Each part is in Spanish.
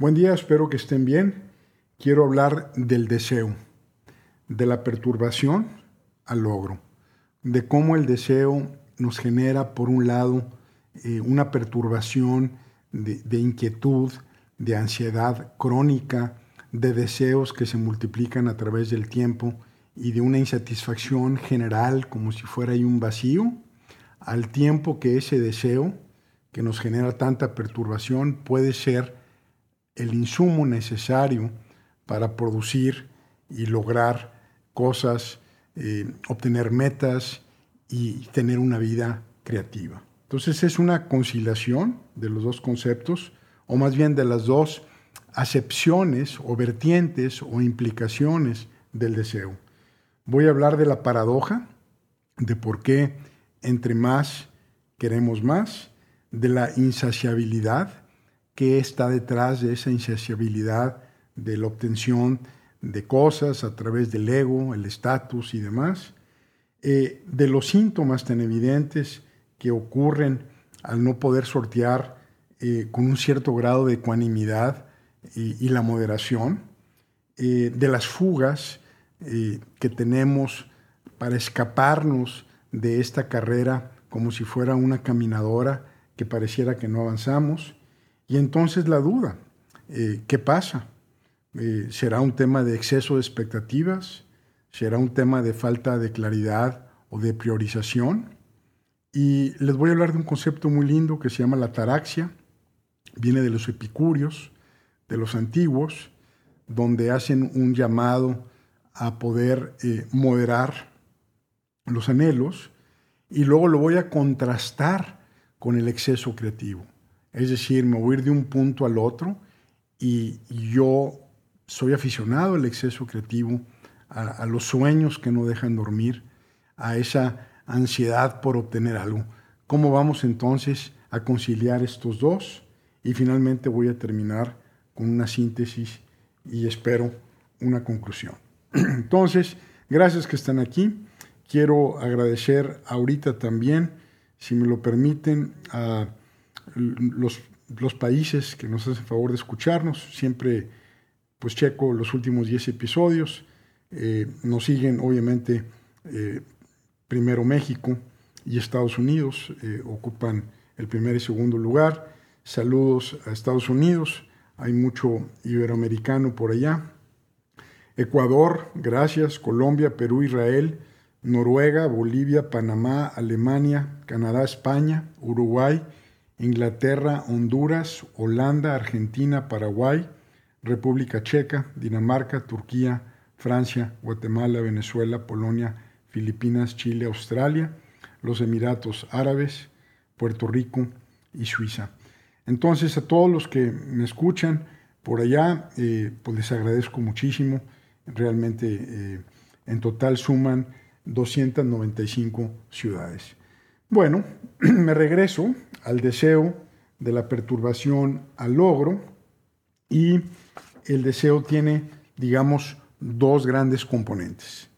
Buen día, espero que estén bien. Quiero hablar del deseo, de la perturbación al logro, de cómo el deseo nos genera, por un lado, eh, una perturbación de, de inquietud, de ansiedad crónica, de deseos que se multiplican a través del tiempo y de una insatisfacción general como si fuera ahí un vacío, al tiempo que ese deseo que nos genera tanta perturbación puede ser el insumo necesario para producir y lograr cosas, eh, obtener metas y tener una vida creativa. Entonces es una conciliación de los dos conceptos, o más bien de las dos acepciones o vertientes o implicaciones del deseo. Voy a hablar de la paradoja, de por qué entre más queremos más, de la insaciabilidad, qué está detrás de esa insaciabilidad de la obtención de cosas a través del ego, el estatus y demás, eh, de los síntomas tan evidentes que ocurren al no poder sortear eh, con un cierto grado de ecuanimidad y, la moderación, eh, de las fugas que tenemos para escaparnos de esta carrera como si fuera una caminadora que pareciera que no avanzamos, y entonces la duda, eh, ¿qué pasa? Eh, ¿Será un tema de exceso de expectativas? ¿Será un tema de falta de claridad o de priorización? Y les voy a hablar de un concepto muy lindo que se llama la taraxia. Viene de los epicúreos, de los antiguos, donde hacen un llamado a poder eh, moderar los anhelos y luego lo voy a contrastar con el exceso creativo. Es decir, me voy a de un punto al otro y yo soy aficionado al exceso creativo, a, los sueños que no dejan dormir, a esa ansiedad por obtener algo. ¿Cómo vamos entonces a conciliar estos dos? Y finalmente voy a terminar con una síntesis y espero una conclusión. Entonces, gracias que están aquí. Quiero agradecer ahorita también, si me lo permiten, a los, países que nos hacen favor de escucharnos. Siempre pues checo los últimos 10 episodios. Eh, nos siguen obviamente eh, primero México y Estados Unidos, eh, ocupan el primer y segundo lugar. Saludos a Estados Unidos, hay mucho iberoamericano por allá. Ecuador, gracias, Colombia, Perú, Israel, Noruega, Bolivia, Panamá, Alemania, Canadá, España, Uruguay, Inglaterra, Honduras, Holanda, Argentina, Paraguay, República Checa, Dinamarca, Turquía, Francia, Guatemala, Venezuela, Polonia, Filipinas, Chile, Australia, los Emiratos Árabes, Puerto Rico y Suiza. Entonces a todos los que me escuchan por allá, eh, pues les agradezco muchísimo. Realmente eh, en total suman 295 ciudades. Bueno, me regreso al deseo de la perturbación al logro y el deseo tiene, digamos, dos grandes componentes.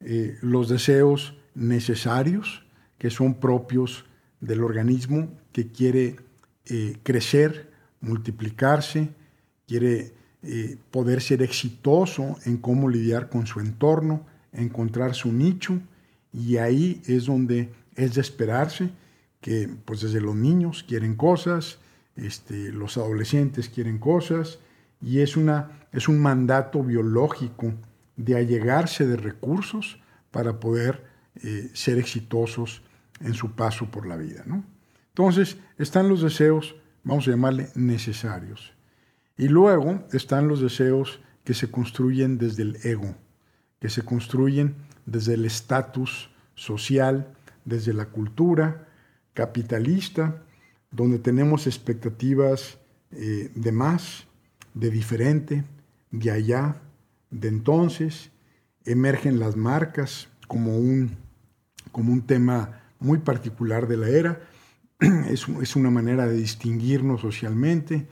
Eh, los deseos necesarios, que son propios del organismo que quiere eh, crecer, multiplicarse, quiere eh, poder ser exitoso en cómo lidiar con su entorno, encontrar su nicho, y ahí es donde es de esperarse que pues desde los niños quieren cosas, este, los adolescentes quieren cosas, y es, una, es un mandato biológico de allegarse de recursos para poder eh, ser exitosos en su paso por la vida. ¿no? Entonces están los deseos, vamos a llamarle necesarios. Y luego están los deseos que se construyen desde el ego, que se construyen desde el estatus social, desde la cultura capitalista, donde tenemos expectativas eh, de más, de diferente, de allá, de entonces, emergen las marcas como un, como un tema muy particular de la era, es, es una manera de distinguirnos socialmente,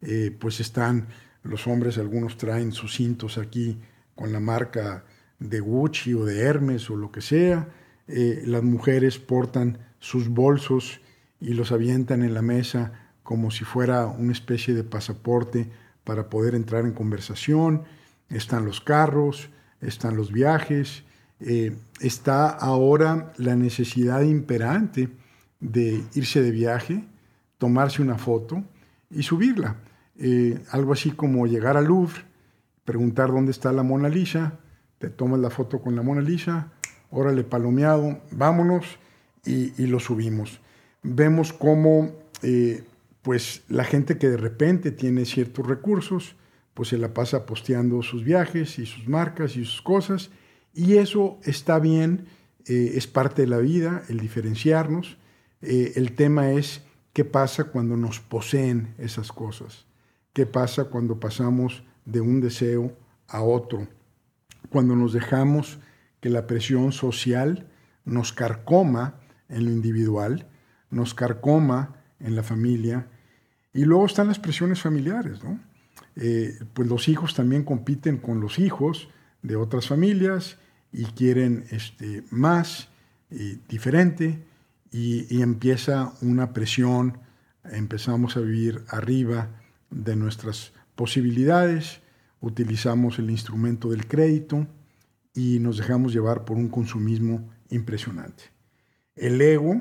eh, pues están los hombres, algunos traen sus cintos aquí con la marca de Gucci o de Hermes o lo que sea, eh, las mujeres portan sus bolsos y los avientan en la mesa como si fuera una especie de pasaporte para poder entrar en conversación, están los carros, están los viajes, eh, está ahora la necesidad imperante de irse de viaje, tomarse una foto y subirla. Eh, algo así como llegar al Louvre, preguntar dónde está la Mona Lisa, te tomas la foto con la Mona Lisa, órale palomeado, vámonos y, lo subimos. Vemos cómo eh, pues la gente que de repente tiene ciertos recursos, pues se la pasa posteando sus viajes y sus marcas y sus cosas, y eso está bien, eh, es parte de la vida, el diferenciarnos. Eh, el tema es qué pasa cuando nos poseen esas cosas, qué pasa cuando pasamos de un deseo a otro, cuando nos dejamos que la presión social nos carcoma en lo individual, nos carcoma en la familia, y luego están las presiones familiares, ¿no? Eh, pues los hijos también compiten con los hijos de otras familias y quieren este, más, y diferente, y empieza una presión, empezamos a vivir arriba de nuestras posibilidades, utilizamos el instrumento del crédito y nos dejamos llevar por un consumismo impresionante. El ego,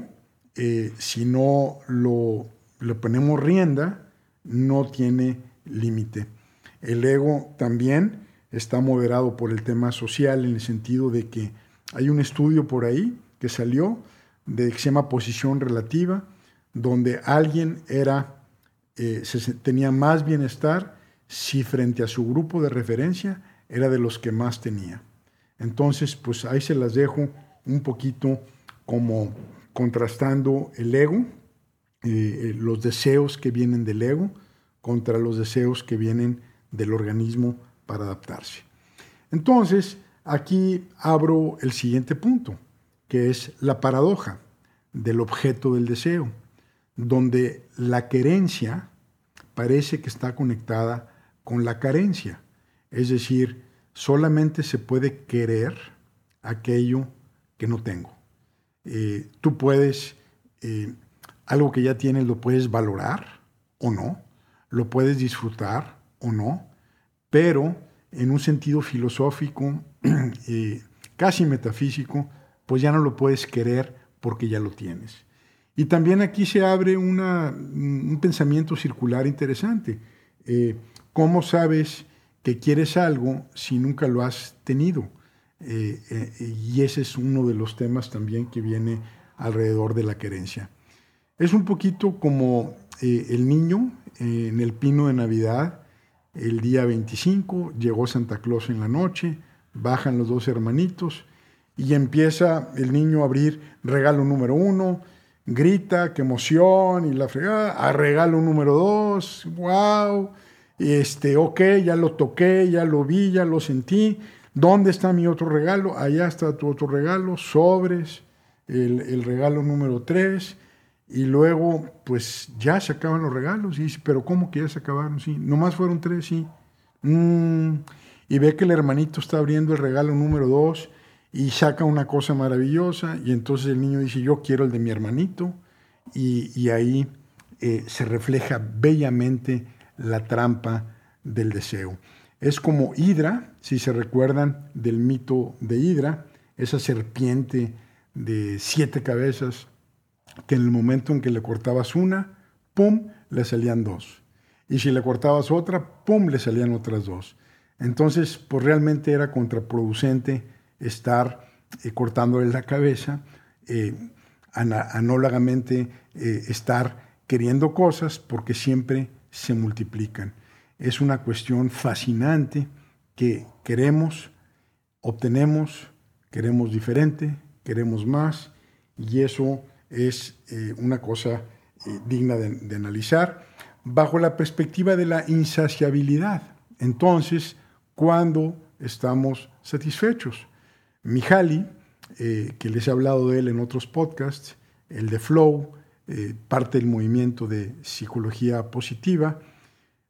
eh, si no lo, lo ponemos rienda, no tiene límite. El ego también está moderado por el tema social en el sentido de que hay un estudio por ahí que salió de que se llama posición relativa, donde alguien era, eh, se, tenía más bienestar si frente a su grupo de referencia era de los que más tenía. Entonces, pues ahí se las dejo un poquito como contrastando el ego, eh, eh, los deseos que vienen del ego contra los deseos que vienen del organismo para adaptarse. Entonces, aquí abro el siguiente punto, que es la paradoja del objeto del deseo, donde la querencia parece que está conectada con la carencia, es decir, solamente se puede querer aquello que no tengo. Eh, tú puedes, eh, algo que ya tienes lo puedes valorar o no, lo puedes disfrutar o no, pero en un sentido filosófico, eh, casi metafísico, pues ya no lo puedes querer porque ya lo tienes. Y también aquí se abre un pensamiento circular interesante. ¿Cómo sabes que quieres algo si nunca lo has tenido? Eh, eh, y ese es uno de los temas también que viene alrededor de la querencia. Es un poquito como eh, el niño en el pino de Navidad, el día 25, llegó Santa Claus en la noche, bajan los dos hermanitos y empieza el niño a abrir regalo número uno, grita, qué emoción, y la fregada, a regalo número dos, wow, este, ok, ya lo toqué, ya lo vi, ya lo sentí, ¿Dónde está mi otro regalo? Allá está tu otro regalo, sobres, el, regalo número tres. Y luego, pues ya se acaban los regalos. Y dice, pero ¿cómo que ya se acabaron? Sí, nomás fueron tres, sí. Mm, y ve que el hermanito está abriendo el regalo número dos y saca una cosa maravillosa. Y entonces el niño dice, yo quiero el de mi hermanito. Y, ahí eh, se refleja bellamente la trampa del deseo. Es como Hidra, si se recuerdan del mito de Hidra, esa serpiente de siete cabezas, que en el momento en que le cortabas una, ¡pum!, le salían dos. Y si le cortabas otra, ¡pum!, le salían otras dos. Entonces, pues realmente era contraproducente estar eh, cortándole la cabeza, eh, eh, estar queriendo cosas porque siempre se multiplican es una cuestión fascinante que queremos, obtenemos, queremos diferente, queremos más, y eso es eh, una cosa eh, digna de, analizar bajo la perspectiva de la insaciabilidad. Entonces, ¿cuándo estamos satisfechos? Mihaly, eh, que les he hablado de él en otros podcasts, el de Flow, parte del movimiento de psicología positiva,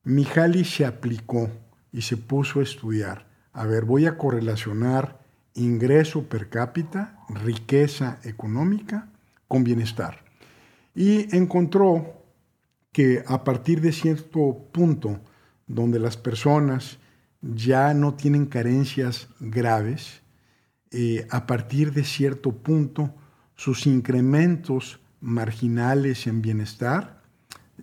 Mihaly se aplicó y se puso a estudiar. A ver, voy a correlacionar ingreso per cápita, riqueza económica, con bienestar. Y encontró que a partir de cierto punto donde las personas ya no tienen carencias graves, eh, a partir de cierto punto sus incrementos marginales en bienestar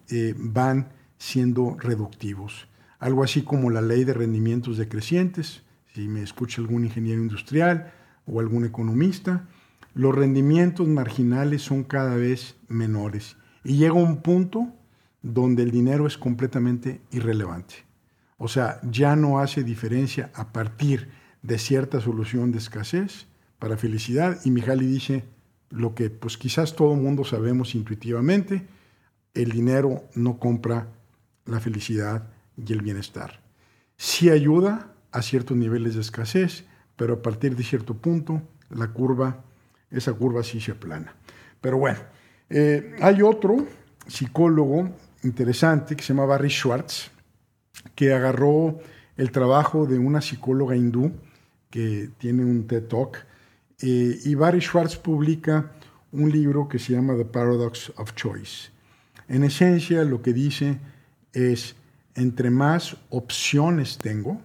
eh, van siendo reductivos. Algo así como la ley de rendimientos decrecientes, si me escucha algún ingeniero industrial o algún economista, los rendimientos marginales son cada vez menores y llega un punto donde el dinero es completamente irrelevante. O sea, ya no hace diferencia a partir de cierta solución de escasez para felicidad. Y Mihaly dice lo que pues quizás todo mundo sabemos intuitivamente, el dinero no compra la felicidad y el bienestar. Sí ayuda a ciertos niveles de escasez, pero a partir de cierto punto la curva, esa curva sí se aplana. Pero bueno, eh, hay otro psicólogo interesante que se llama Barry Schwartz, que agarró el trabajo de una psicóloga hindú que tiene un TED Talk, eh, y Barry Schwartz publica un libro que se llama The Paradox of Choice. En esencia, lo que dice es, entre más opciones tengo,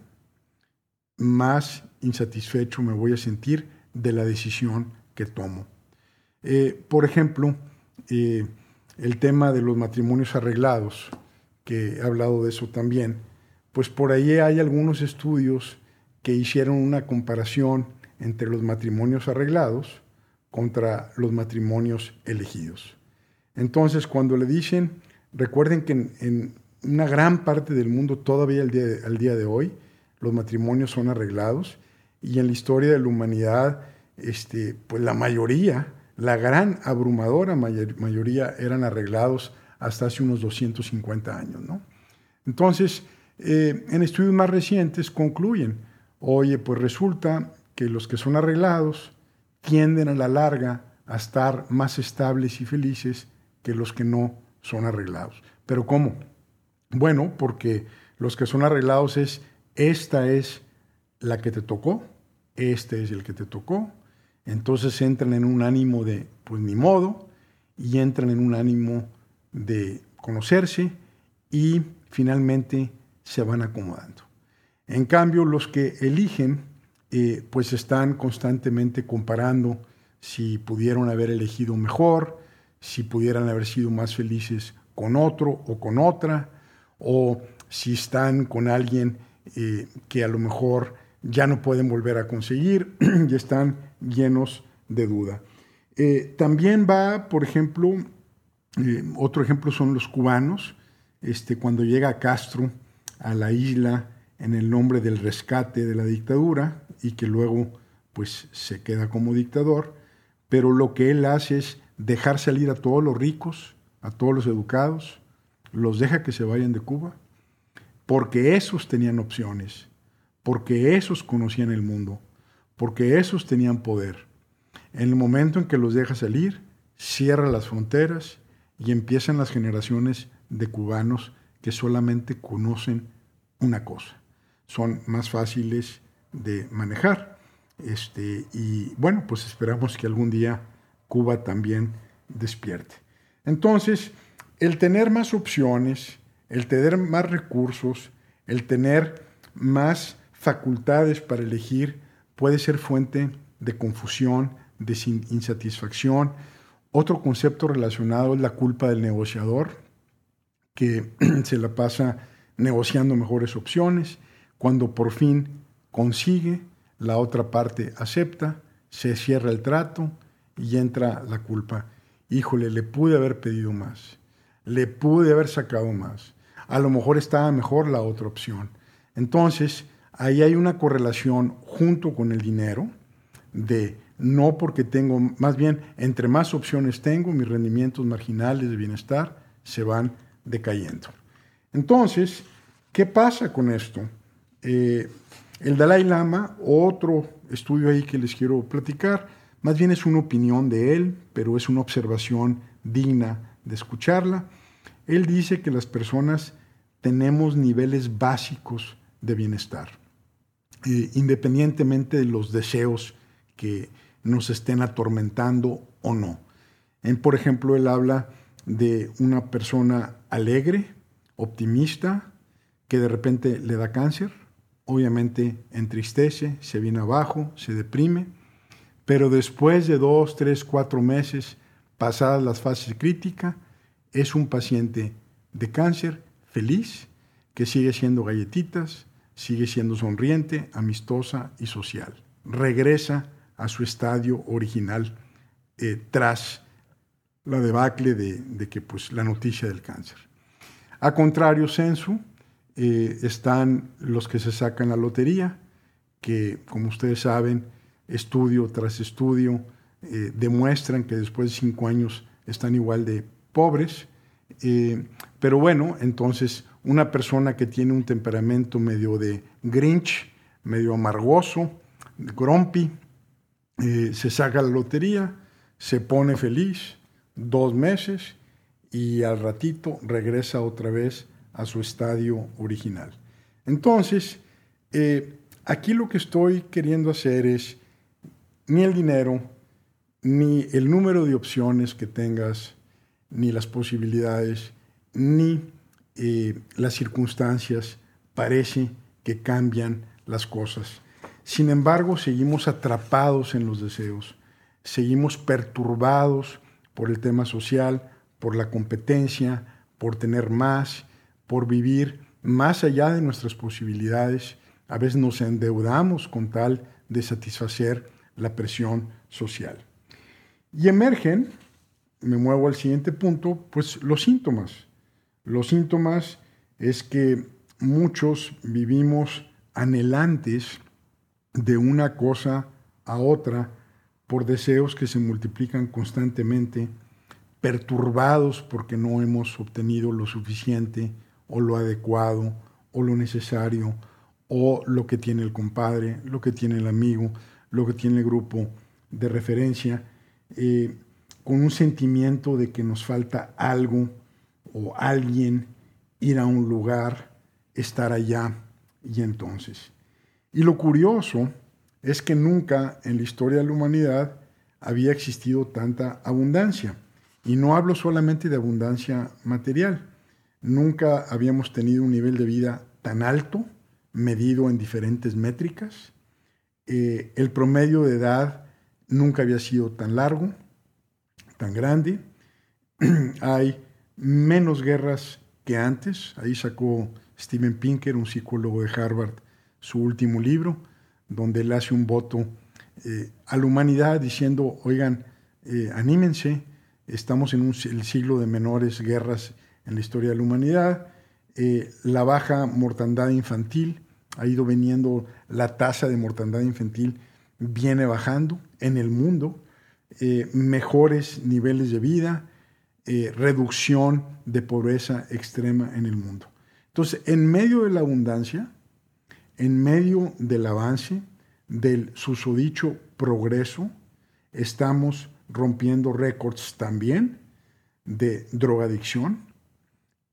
más insatisfecho me voy a sentir de la decisión que tomo. Eh, por ejemplo, eh, el tema de los matrimonios arreglados, que he hablado de eso también, pues por ahí hay algunos estudios que hicieron una comparación entre los matrimonios arreglados contra los matrimonios elegidos. Entonces, cuando le dicen, recuerden que en, una gran parte del mundo, todavía al día, al día de hoy, los matrimonios son arreglados y en la historia de la humanidad, este, pues la mayoría la gran abrumadora mayoría eran arreglados hasta hace unos 250 años. ¿no? Entonces, eh, en estudios más recientes concluyen, oye, pues resulta que los que son arreglados tienden a la larga a estar más estables y felices que los que no son arreglados. ¿Pero cómo? Bueno, porque los que son arreglados es, esta es la que te tocó, este es el que te tocó, entonces entran en un ánimo de, pues ni modo, y entran en un ánimo de conocerse y finalmente se van acomodando. En cambio, los que eligen, eh, pues están constantemente comparando si pudieron haber elegido mejor, si pudieran haber sido más felices con otro o con otra, o si están con alguien eh, que a lo mejor ya no pueden volver a conseguir y están llenos de duda. Eh, también va, por ejemplo, otro ejemplo son los cubanos, este, cuando llega Castro a la isla en el nombre del rescate de la dictadura y que luego pues se queda como dictador, pero lo que él hace es dejar salir a todos los ricos, a todos los educados, los deja que se vayan de Cuba, porque esos tenían opciones, porque esos conocían el mundo, porque esos tenían poder. En el momento en que los deja salir, cierra las fronteras y empiezan las generaciones de cubanos que solamente conocen una cosa. Son más fáciles de manejar. Este, y bueno, pues esperamos que algún día Cuba también despierte. Entonces, el tener más opciones, el tener más recursos, el tener más facultades para elegir, puede ser fuente de confusión, de insatisfacción. Otro concepto relacionado es la culpa del negociador, que se la pasa negociando mejores opciones. Cuando por fin consigue, la otra parte acepta, se cierra el trato y entra la culpa. Híjole, le pude haber pedido más, le pude haber sacado más. A lo mejor estaba mejor la otra opción. Entonces, ahí hay una correlación junto con el dinero de no porque tengo, más bien, entre más opciones tengo, mis rendimientos marginales de bienestar se van decayendo. Entonces, ¿qué pasa con esto? Eh, el Dalai Lama, otro estudio ahí que les quiero platicar, más bien es una opinión de él, pero es una observación digna de escucharla. Él dice que las personas tenemos niveles básicos de bienestar. Eh, independientemente de los deseos que nos estén atormentando o no. Por ejemplo, él habla de una persona alegre, optimista, que de repente le da cáncer, obviamente entristece, se viene abajo, se deprime, pero después de dos, tres, cuatro meses, pasadas las fases críticas, es un paciente de cáncer feliz, que sigue siendo galletitas, sigue siendo sonriente, amistosa y social. Regresa a su estadio original eh, tras la debacle de, que pues, la noticia del cáncer. A contrario, Sensu, eh, están los que se sacan la lotería, que como ustedes saben, estudio tras estudio eh, demuestran que después de cinco años están igual de pobres. Eh, pero bueno, entonces una persona que tiene un temperamento medio de Grinch, medio amargoso, grumpy, se saca la lotería, se pone feliz dos meses y al ratito regresa otra vez a su estadio original. Entonces, eh, aquí lo que estoy queriendo hacer es ni el dinero, ni el número de opciones que tengas, ni las posibilidades, ni eh, las circunstancias parece que cambian las cosas. Sin embargo, seguimos atrapados en los deseos, seguimos perturbados por el tema social, por la competencia, por tener más, por vivir más allá de nuestras posibilidades. A veces nos endeudamos con tal de satisfacer la presión social. Y emergen, me muevo al siguiente punto, pues los síntomas. Los síntomas es que muchos vivimos anhelantes de una cosa a otra por deseos que se multiplican constantemente, perturbados porque no hemos obtenido lo suficiente o lo adecuado o lo necesario o lo que tiene el compadre, lo que tiene el amigo, lo que tiene el grupo de referencia, eh, con un sentimiento de que nos falta algo o alguien, ir a un lugar, estar allá y entonces. Y lo curioso es que nunca en la historia de la humanidad había existido tanta abundancia. Y no hablo solamente de abundancia material. Nunca habíamos tenido un nivel de vida tan alto, medido en diferentes métricas. Eh, el promedio de edad nunca había sido tan largo, tan grande. Hay menos guerras que antes. Ahí sacó Steven Pinker, un psicólogo de Harvard, su último libro donde él hace un voto eh, a la humanidad diciendo, oigan, eh, anímense, estamos en un, el siglo de menores guerras en la historia de la humanidad, eh, la baja mortandad infantil, ha ido veniendo, la tasa de mortandad infantil viene bajando en el mundo, mejores niveles de vida, reducción de pobreza extrema en el mundo. Entonces, en medio de la abundancia, en medio del avance, del susodicho progreso, estamos rompiendo récords también de drogadicción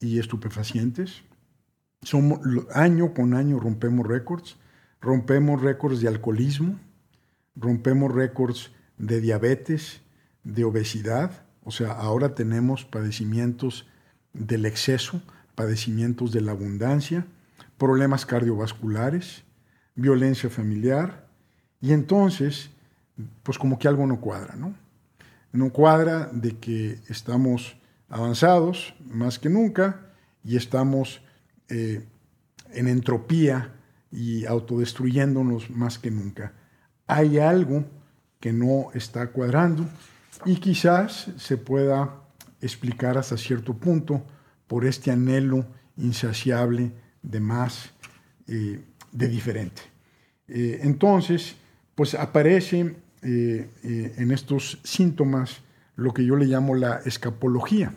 y estupefacientes. Somos, año con año rompemos récords, rompemos récords de alcoholismo, rompemos récords de diabetes, de obesidad, o sea, ahora tenemos padecimientos del exceso, padecimientos de la abundancia, problemas cardiovasculares, violencia familiar, y entonces, pues como que algo no cuadra, ¿no? No cuadra de que estamos avanzados más que nunca y estamos eh, en entropía y autodestruyéndonos más que nunca. Hay algo que no está cuadrando y quizás se pueda explicar hasta cierto punto por este anhelo insaciable de más, eh, de diferente. Eh, entonces, pues aparece en estos síntomas lo que yo le llamo la escapología.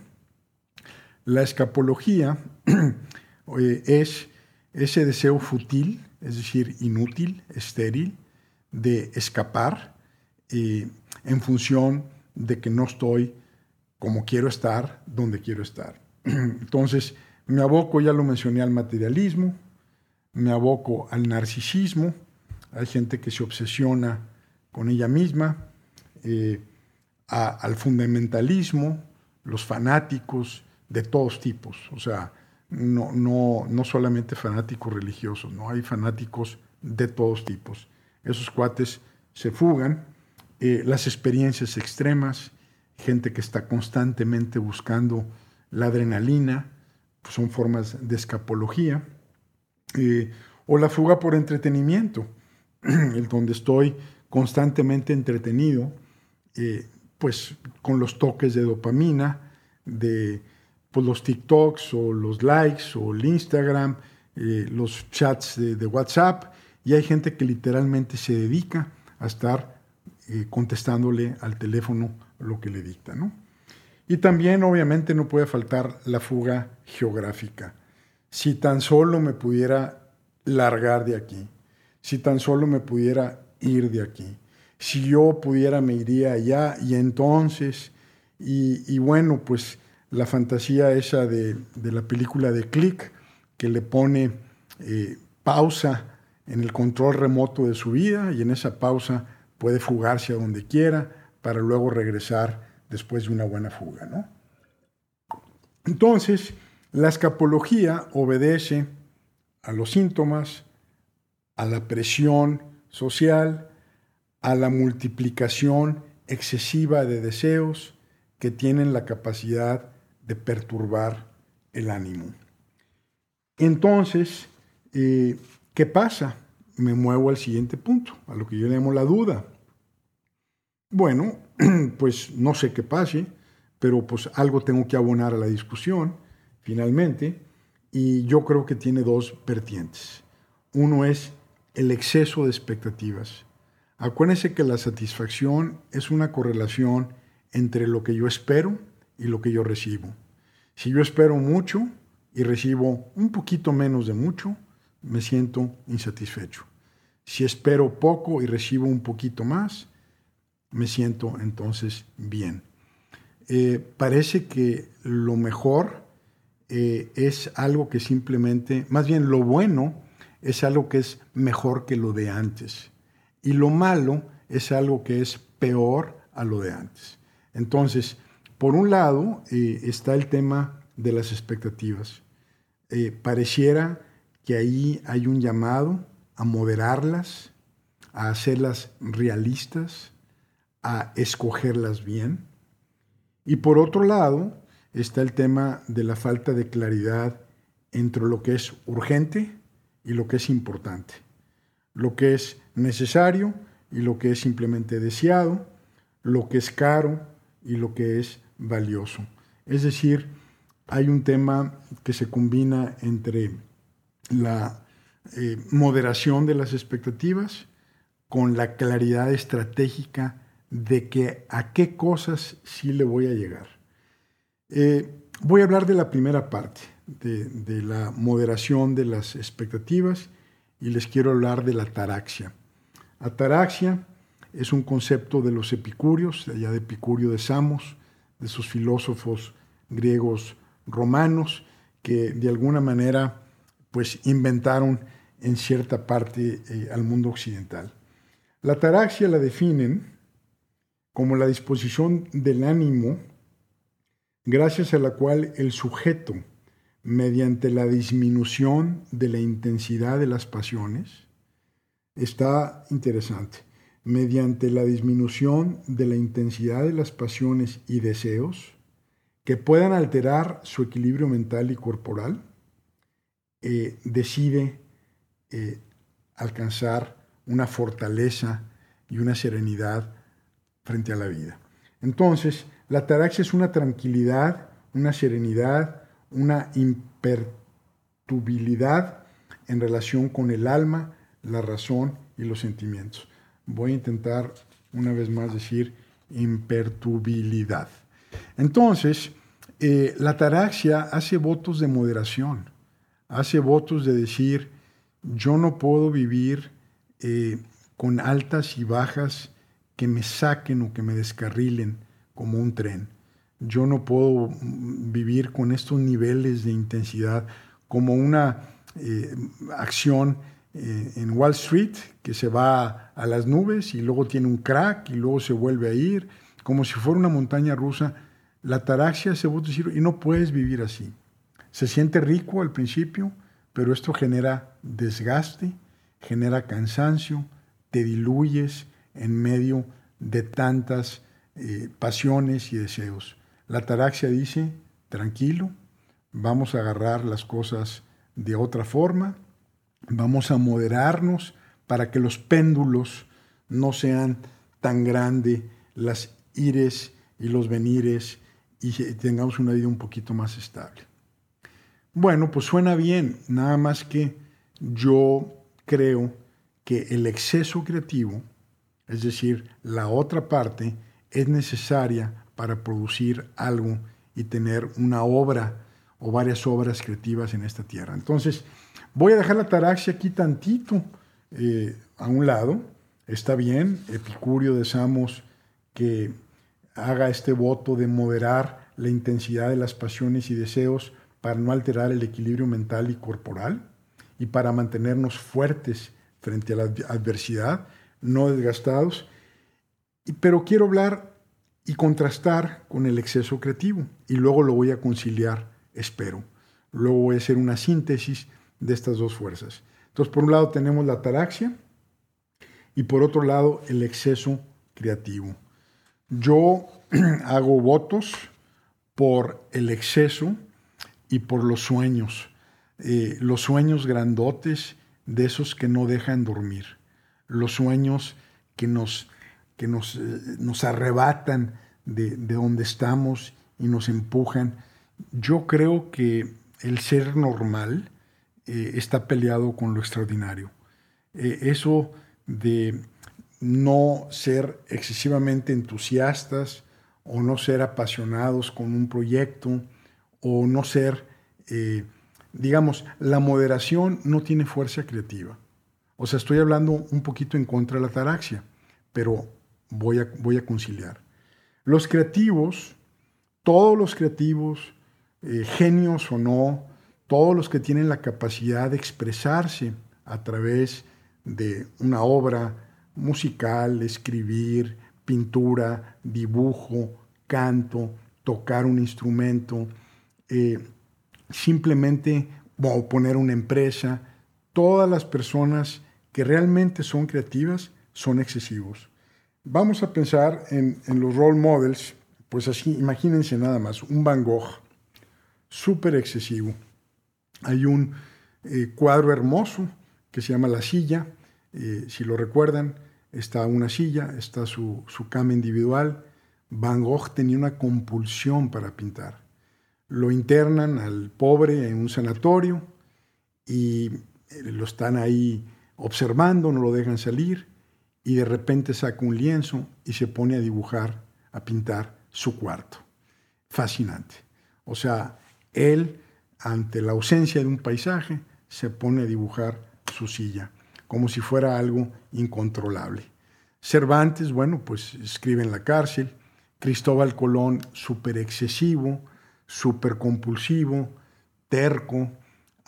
La escapología es ese deseo fútil, es decir, inútil, estéril, de escapar en función de que no estoy como quiero estar, donde quiero estar. Entonces, me aboco, ya lo mencioné, al materialismo, me aboco al narcisismo, hay gente que se obsesiona con ella misma, eh, al fundamentalismo, los fanáticos de todos tipos, o sea, no, no, no solamente fanáticos religiosos, ¿no? hay fanáticos de todos tipos. Esos cuates se fugan, eh, las experiencias extremas, gente que está constantemente buscando la adrenalina, pues son formas de escapología, eh, o la fuga por entretenimiento, el donde estoy constantemente entretenido, eh, pues con los toques de dopamina, de pues, los TikToks o los likes o el Instagram, eh, los chats de, WhatsApp, y hay gente que literalmente se dedica a estar contestándole al teléfono lo que le dicta, ¿no? Y también obviamente no puede faltar la fuga geográfica. Si tan solo me pudiera largar de aquí, si tan solo me pudiera ir de aquí, si yo pudiera me iría allá y entonces, y, bueno, pues la fantasía esa de, la película de Click, que le pone eh, pausa en el control remoto de su vida y en esa pausa puede fugarse a donde quiera para luego regresar después de una buena fuga. ¿no? Entonces, la escapología obedece a los síntomas, a la presión social, a la multiplicación excesiva de deseos que tienen la capacidad de perturbar el ánimo. Entonces, eh, ¿qué pasa? Me muevo al siguiente punto, a lo que yo llamo la duda. Bueno, pues no sé qué pase, pero pues algo tengo que abonar a la discusión, finalmente, y yo creo que tiene dos vertientes. Uno es el exceso de expectativas. Acuérdense que la satisfacción es una correlación entre lo que yo espero y lo que yo recibo. Si yo espero mucho y recibo un poquito menos de mucho, me siento insatisfecho. Si espero poco y recibo un poquito más, me siento entonces bien. Eh, parece que lo mejor eh, es algo que simplemente, más bien lo bueno es algo que es mejor que lo de antes. Y lo malo es algo que es peor a lo de antes. Entonces, por un lado eh, está el tema de las expectativas. pareciera que ahí hay un llamado a moderarlas, a hacerlas realistas, a escogerlas bien. Y por otro lado está el tema de la falta de claridad entre lo que es urgente y lo que es importante, lo que es necesario y lo que es simplemente deseado, lo que es caro y lo que es valioso. Es decir, hay un tema que se combina entre la eh, moderación de las expectativas con la claridad estratégica de que a qué cosas sí le voy a llegar. Eh, voy a hablar de la primera parte, de, la moderación de las expectativas, y les quiero hablar de la taraxia. Ataraxia es un concepto de los epicúreos, de allá de Epicurio de Samos, de sus filósofos griegos romanos, que de alguna manera pues inventaron en cierta parte eh, al mundo occidental. La ataraxia la definen como la disposición del ánimo gracias a la cual el sujeto, mediante la disminución de la intensidad de las pasiones, está interesante, mediante la disminución de la intensidad de las pasiones y deseos que puedan alterar su equilibrio mental y corporal, eh, decide eh, alcanzar una fortaleza y una serenidad frente a la vida. Entonces, la ataraxia es una tranquilidad, una serenidad, una impertubilidad en relación con el alma, la razón y los sentimientos. Voy a intentar una vez más decir impertubilidad. Entonces, eh, la ataraxia hace votos de moderación, hace votos de decir, yo no puedo vivir eh, con altas y bajas que me saquen o que me descarrilen como un tren. Yo no puedo vivir con estos niveles de intensidad como una eh, acción eh, en Wall Street que se va a las nubes y luego tiene un crack y luego se vuelve a ir, como si fuera una montaña rusa. La taraxia se a decir, y no puedes vivir así. Se siente rico al principio, pero esto genera desgaste, genera cansancio, te diluyes en medio de tantas eh, pasiones y deseos. La taraxia dice, tranquilo, vamos a agarrar las cosas de otra forma, vamos a moderarnos para que los péndulos no sean tan grandes, las ires y los venires, y tengamos una vida un poquito más estable. Bueno, pues suena bien, nada más que yo creo que el exceso creativo, es decir, la otra parte, es necesaria para producir algo y tener una obra o varias obras creativas en esta tierra. Entonces, voy a dejar la taraxia aquí tantito eh, a un lado. Está bien, Epicurio de Samos que haga este voto de moderar la intensidad de las pasiones y deseos para no alterar el equilibrio mental y corporal y para mantenernos fuertes frente a la adversidad, no desgastados. Pero quiero hablar y contrastar con el exceso creativo y luego lo voy a conciliar, espero. Luego voy a hacer una síntesis de estas dos fuerzas. Entonces, por un lado tenemos la ataraxia y por otro lado el exceso creativo. Yo hago votos por el exceso y por los sueños, eh, los sueños grandotes de esos que no dejan dormir, los sueños que nos, que nos, eh, nos arrebatan de, donde estamos y nos empujan. Yo creo que el ser normal eh, está peleado con lo extraordinario. eso de no ser excesivamente entusiastas o no ser apasionados con un proyecto, o no ser, eh, digamos, la moderación no tiene fuerza creativa. O sea, estoy hablando un poquito en contra de la taraxia, pero voy a, voy a conciliar. Los creativos, todos los creativos, eh, genios o no, todos los que tienen la capacidad de expresarse a través de una obra musical, escribir, pintura, dibujo, canto, tocar un instrumento, eh, simplemente poner una empresa. Todas las personas que realmente son creativas son excesivos. Vamos a pensar en, los role models, pues así, imagínense nada más, un Van Gogh, súper excesivo. Hay un eh, cuadro hermoso que se llama La Silla, eh, si lo recuerdan, está una silla, está su, su cama individual. Van Gogh tenía una compulsión para pintar lo internan al pobre en un sanatorio y eh, lo están ahí observando, no lo dejan salir y de repente saca un lienzo y se pone a dibujar, a pintar su cuarto. Fascinante. O sea, él, ante la ausencia de un paisaje, se pone a dibujar su silla, como si fuera algo incontrolable. Cervantes, bueno, pues escribe en la cárcel. Cristóbal Colón, súper excesivo, súper compulsivo, terco,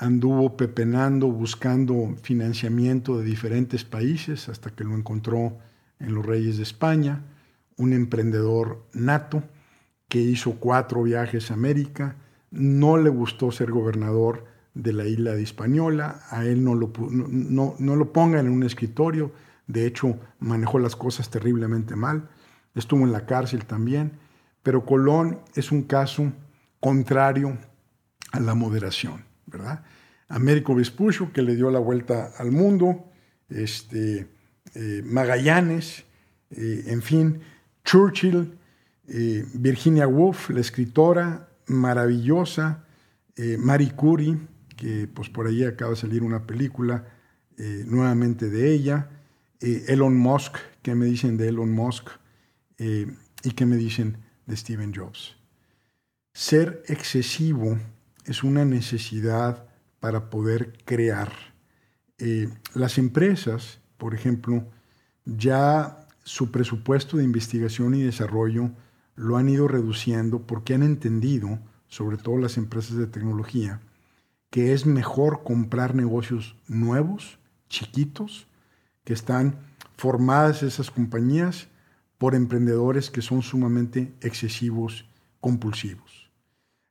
anduvo pepenando, buscando financiamiento de diferentes países hasta que lo encontró en los Reyes de España, un emprendedor nato que hizo cuatro viajes a América, no le gustó ser gobernador de la isla de Hispaniola, a él no lo, no, no lo pongan en un escritorio, de hecho manejó las cosas terriblemente mal, estuvo en la cárcel también, pero Colón es un caso contrario a la moderación, Américo Vespucio, que le dio la vuelta al mundo, este, eh, Magallanes, eh, en fin, Churchill, eh, Virginia Woolf, la escritora maravillosa, Marie Curie, que pues por ahí acaba de salir una película nuevamente de ella, Elon Musk, que me dicen de Elon Musk, y que me dicen de Steven Jobs. Ser excesivo es una necesidad para poder crear. Eh, las empresas, por ejemplo, ya su presupuesto de investigación y desarrollo lo han ido reduciendo porque han entendido, sobre todo las empresas de tecnología, que es mejor comprar negocios nuevos, chiquitos, que están formadas esas compañías por emprendedores que son sumamente excesivos, compulsivos.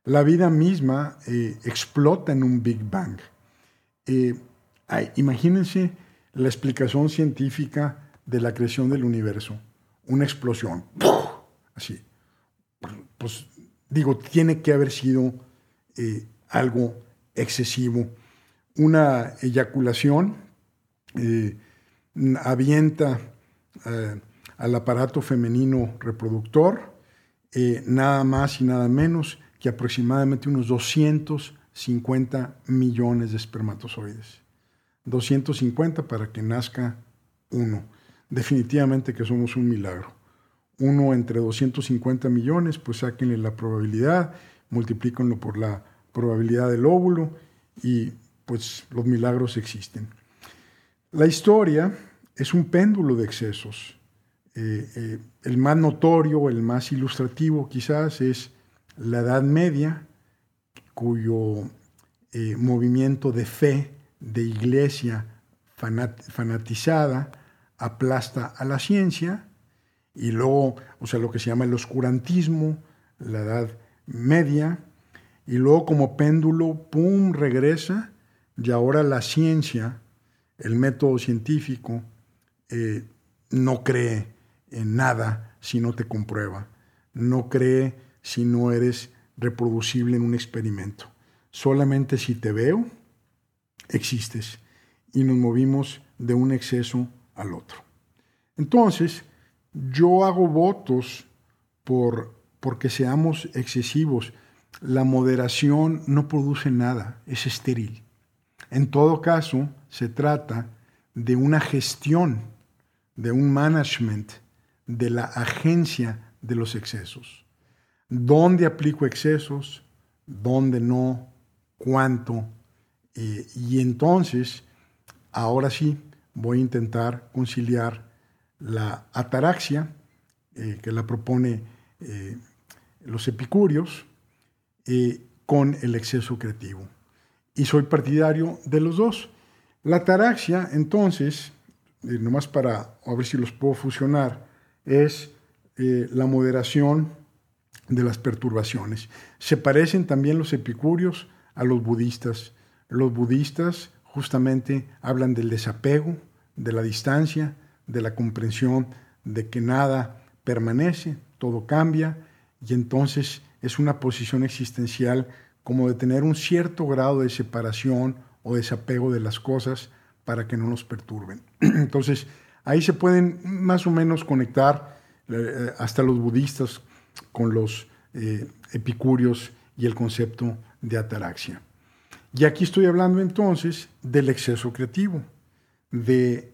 La vida misma eh, explota en un Big Bang. Eh, imagínense la explicación científica de la creación del universo. Una explosión. Así. Pues digo, tiene que haber sido eh, algo excesivo. Una eyaculación avienta al aparato femenino reproductor nada más y nada menos que aproximadamente unos 250 millones de espermatozoides. 250 para que nazca uno. Definitivamente que somos un milagro. Uno entre 250 millones, pues sáquenle la probabilidad, multiplíquenlo por la probabilidad del óvulo y pues los milagros existen. La historia es un péndulo de excesos. Eh, eh, el más notorio, el más ilustrativo quizás es la Edad Media, cuyo eh, movimiento de fe, de iglesia fanatizada, aplasta a la ciencia, y luego, o sea, lo que se llama el oscurantismo, la Edad Media, y luego como péndulo, ¡pum!, regresa, y ahora la ciencia, el método científico, eh, no cree en nada si no te comprueba, no cree si no eres reproducible en un experimento. Solamente si te veo, existes y nos movimos de un exceso al otro. Entonces, yo hago votos por porque seamos excesivos. La moderación no produce nada, es estéril. En todo caso, se trata de una gestión, de un management de la agencia de los excesos dónde aplico excesos, dónde no, cuánto. Eh, y entonces, ahora sí, voy a intentar conciliar la ataraxia, eh, que la propone eh, los epicúreos, con el exceso creativo. Y soy partidario de los dos. La ataraxia, entonces, nomás para a ver si los puedo fusionar, es la moderación de las perturbaciones. Se parecen también los epicúreos a los budistas. Los budistas justamente hablan del desapego, de la distancia, de la comprensión de que nada permanece, todo cambia, y entonces es una posición existencial como de tener un cierto grado de separación o desapego de las cosas para que no nos perturben. Entonces, ahí se pueden más o menos conectar eh, hasta los budistas con los eh, epicúreos y el concepto de ataraxia. Y aquí estoy hablando entonces del exceso creativo, de,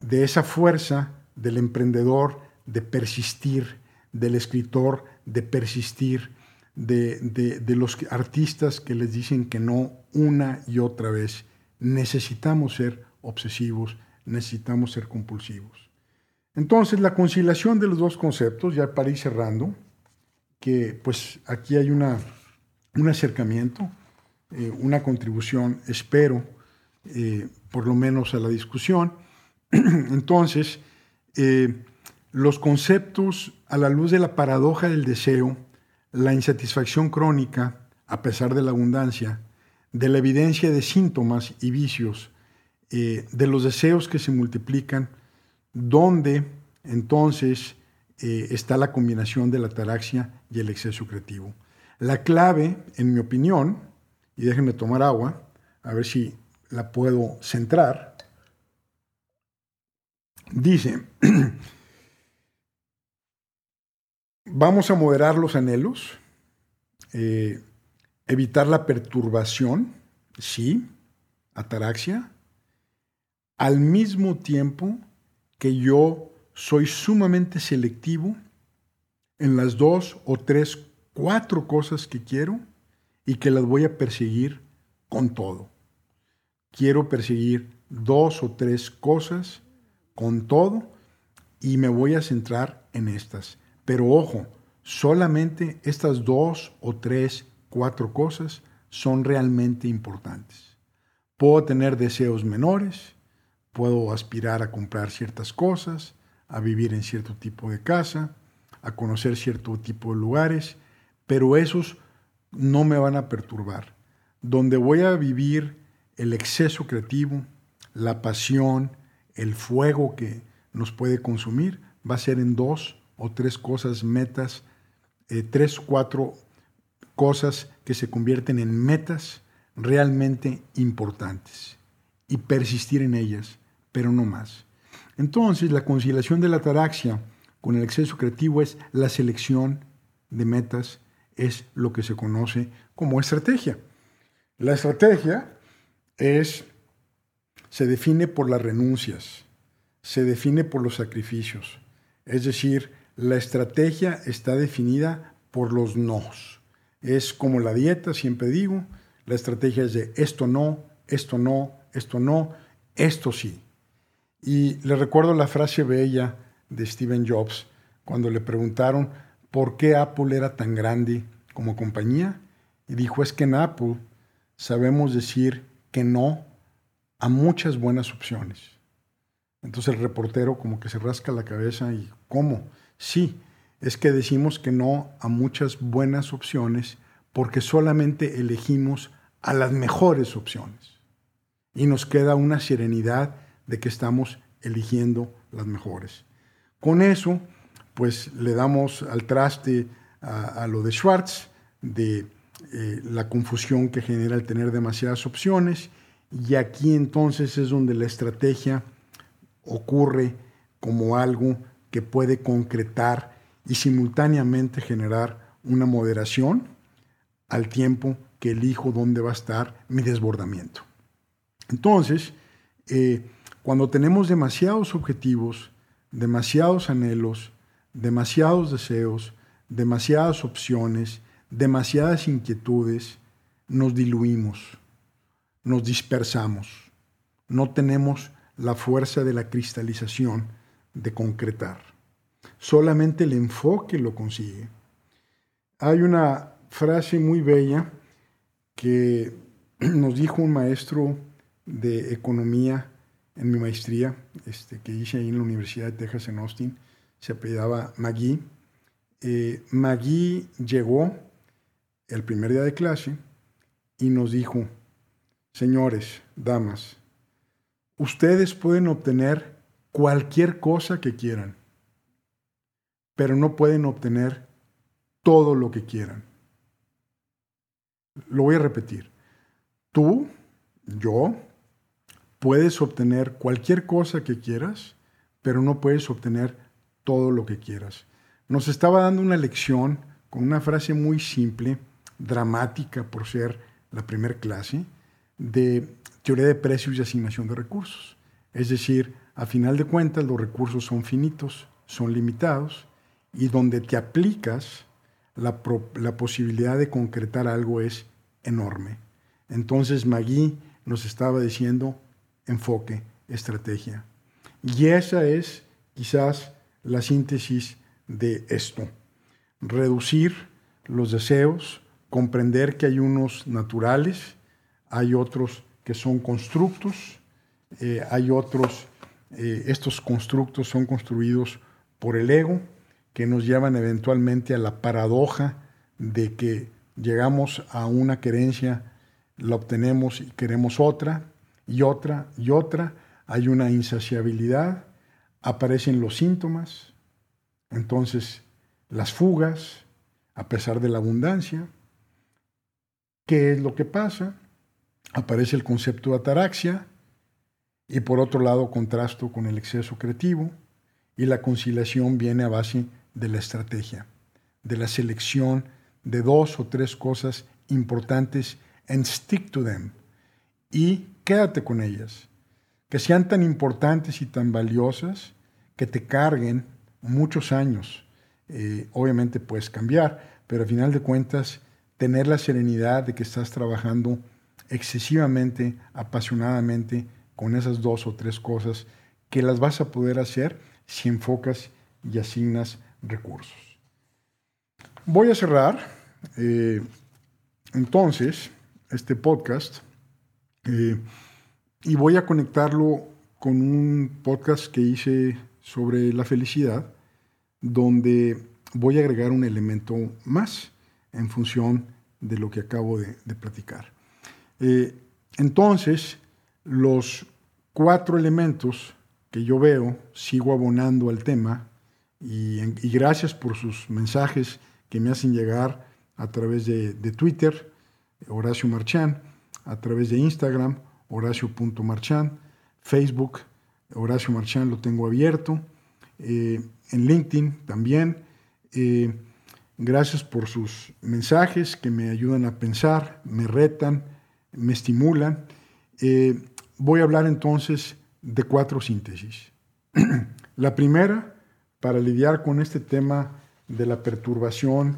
de esa fuerza del emprendedor de persistir, del escritor de persistir, de, de, los artistas que les dicen que no una y otra vez. Necesitamos ser obsesivos, necesitamos ser compulsivos. Entonces, la conciliación de los dos conceptos, ya para ir cerrando, que pues aquí hay una, un acercamiento, eh, una contribución, espero, eh, por lo menos a la discusión. Entonces, eh, los conceptos a la luz de la paradoja del deseo, la insatisfacción crónica, a pesar de la abundancia, de la evidencia de síntomas y vicios, de los deseos que se multiplican, donde entonces eh, está la combinación de la ataraxia y el exceso creativo. La clave, en mi opinión, y déjenme tomar agua, a ver si la puedo centrar, dice, vamos a moderar los anhelos, eh, evitar la perturbación, sí, ataraxia, al mismo tiempo que yo soy sumamente selectivo en las dos o tres, cuatro cosas que quiero y que las voy a perseguir con todo. Quiero perseguir dos o tres cosas con todo y me voy a centrar en estas. Pero ojo, solamente estas dos o tres, cuatro cosas son realmente importantes. Puedo tener deseos menores, puedo aspirar a comprar ciertas cosas, a vivir en cierto tipo de casa, a conocer cierto tipo de lugares, pero esos no me van a perturbar. Donde voy a vivir el exceso creativo, la pasión, el fuego que nos puede consumir, va a ser en dos o tres cosas, metas, eh, tres, cuatro cosas que se convierten en metas realmente importantes y persistir en ellas, pero no más. Entonces, la conciliación de la ataraxia con el exceso creativo es la selección de metas, es lo que se conoce como estrategia. La estrategia es, se define por las renuncias, se define por los sacrificios. Es decir, la estrategia está definida por los nos. Es como la dieta, siempre digo, la estrategia es de esto no, esto no, esto no, esto sí. Y le recuerdo la frase bella de Steven Jobs cuando le preguntaron por qué Apple era tan grande como compañía. Y dijo, es que en Apple sabemos decir que no a muchas buenas opciones. Entonces el reportero como que se rasca la cabeza y ¿cómo? Sí, es que decimos que no a muchas buenas opciones porque solamente elegimos a las mejores opciones. Y nos queda una serenidad de que estamos eligiendo las mejores. Con eso, pues le damos al traste a, lo de Schwartz, de eh, la confusión que genera el tener demasiadas opciones, y aquí entonces es donde la estrategia ocurre como algo que puede concretar y simultáneamente generar una moderación al tiempo que elijo dónde va a estar mi desbordamiento. Entonces, eh, cuando tenemos demasiados objetivos, demasiados anhelos, demasiados deseos, demasiadas opciones, demasiadas inquietudes, nos diluimos, nos dispersamos, no tenemos la fuerza de la cristalización de concretar. Solamente el enfoque lo consigue. Hay una frase muy bella que nos dijo un maestro de economía en mi maestría, este, que hice ahí en la Universidad de Texas en Austin, se apellidaba Magui. Eh, Magui llegó el primer día de clase y nos dijo, señores, damas, ustedes pueden obtener cualquier cosa que quieran, pero no pueden obtener todo lo que quieran. Lo voy a repetir. Tú, yo, puedes obtener cualquier cosa que quieras, pero no puedes obtener todo lo que quieras. Nos estaba dando una lección con una frase muy simple, dramática por ser la primera clase, de teoría de precios y asignación de recursos. Es decir, a final de cuentas los recursos son finitos, son limitados, y donde te aplicas la, posibilidad de concretar algo es enorme. Entonces Magui nos estaba diciendo enfoque, estrategia. Y esa es quizás la síntesis de esto. Reducir los deseos, comprender que hay unos naturales, hay otros que son constructos, eh, hay otros, eh, estos constructos son construidos por el ego, que nos llevan eventualmente a la paradoja de que llegamos a una querencia, la obtenemos y queremos otra, y otra, y otra, hay una insaciabilidad, aparecen los síntomas, entonces las fugas, a pesar de la abundancia. ¿Qué es lo que pasa? Aparece el concepto de ataraxia y por otro lado contrasto con el exceso creativo y la conciliación viene a base de la estrategia, de la selección de dos o tres cosas importantes and stick to them y quédate con ellas, que sean tan importantes y tan valiosas que te carguen muchos años. Eh, obviamente puedes cambiar, pero al final de cuentas tener la serenidad de que estás trabajando excesivamente, apasionadamente con esas dos o tres cosas que las vas a poder hacer si enfocas y asignas recursos. Voy a cerrar eh, entonces este podcast eh, y voy a conectarlo con un podcast que hice sobre la felicidad, donde voy a agregar un elemento más en función de lo que acabo de, platicar. Eh, entonces, los cuatro elementos que yo veo, sigo abonando al tema y, gracias por sus mensajes que me hacen llegar a través de, Twitter, Horacio Marchán, a través de Instagram, Horacio.marchán, Facebook, Horacio Marchán lo tengo abierto, eh, en LinkedIn también. Eh, gracias por sus mensajes que me ayudan a pensar, me retan, me estimulan. Eh, voy a hablar entonces de cuatro síntesis. la primera, para lidiar con este tema de la perturbación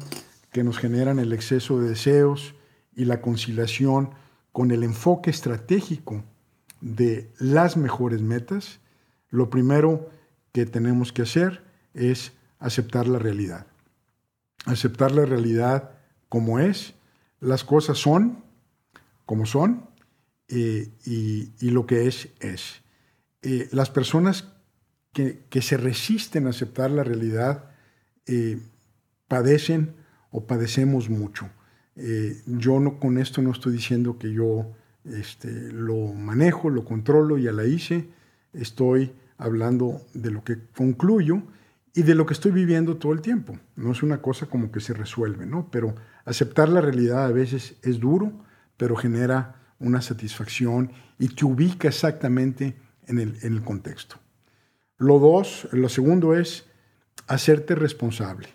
que nos generan el exceso de deseos y la conciliación con el enfoque estratégico de las mejores metas, lo primero que tenemos que hacer es aceptar la realidad. Aceptar la realidad como es, las cosas son como son eh, y, lo que es es. Eh, las personas que, se resisten a aceptar la realidad eh, padecen o padecemos mucho. Yo no, con esto no estoy diciendo que yo este, lo manejo, lo controlo, ya la hice. Estoy hablando de lo que concluyo y de lo que estoy viviendo todo el tiempo. No es una cosa como que se resuelve, ¿no? Pero aceptar la realidad a veces es duro, pero genera una satisfacción y te ubica exactamente en el, en el contexto. Lo dos, lo segundo es hacerte responsable.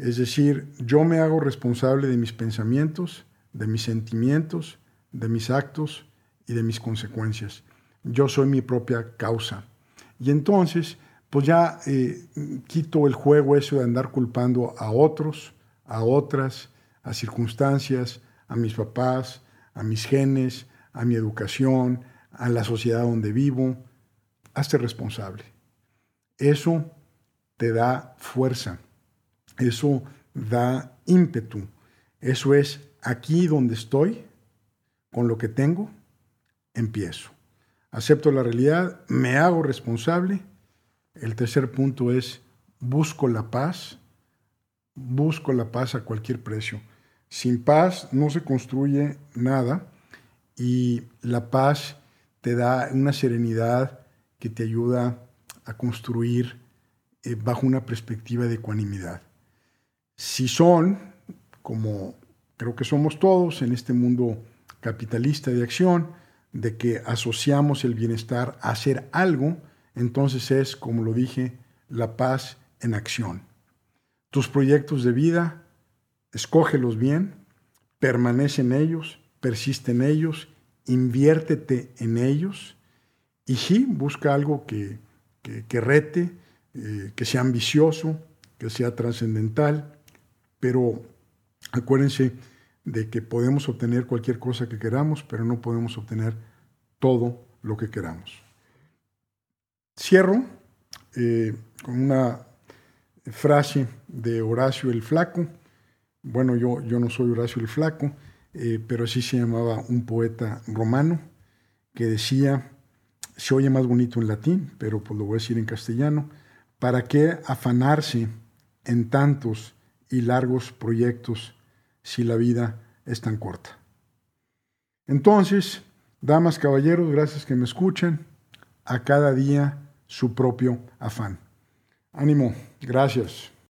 Es decir, yo me hago responsable de mis pensamientos, de mis sentimientos, de mis actos y de mis consecuencias. Yo soy mi propia causa. Y entonces, pues ya eh, quito el juego eso de andar culpando a otros, a otras, a circunstancias, a mis papás, a mis genes, a mi educación, a la sociedad donde vivo. Hazte responsable. Eso te da fuerza, eso da ímpetu, eso es aquí donde estoy, con lo que tengo, empiezo. Acepto la realidad, me hago responsable. El tercer punto es busco la paz, busco la paz a cualquier precio. Sin paz no se construye nada y la paz te da una serenidad que te ayuda a construir eh, bajo una perspectiva de ecuanimidad. Si son, como creo que somos todos en este mundo capitalista de acción, de que asociamos el bienestar a hacer algo, entonces es, como lo dije, la paz en acción. Tus proyectos de vida, escógelos bien, permanece en ellos, persiste en ellos, inviértete en ellos y sí, busca algo que, que, rete, eh, que sea ambicioso, que sea trascendental, pero acuérdense, de que podemos obtener cualquier cosa que queramos, pero no podemos obtener todo lo que queramos. Cierro eh, con una frase de Horacio el Flaco. Bueno, yo, yo no soy Horacio el Flaco, eh, pero así se llamaba un poeta romano que decía, se oye más bonito en latín, pero pues lo voy a decir en castellano, ¿para qué afanarse en tantos y largos proyectos si la vida es tan corta. Entonces, damas, caballeros, gracias que me escuchan, a cada día su propio afán. Ánimo, gracias.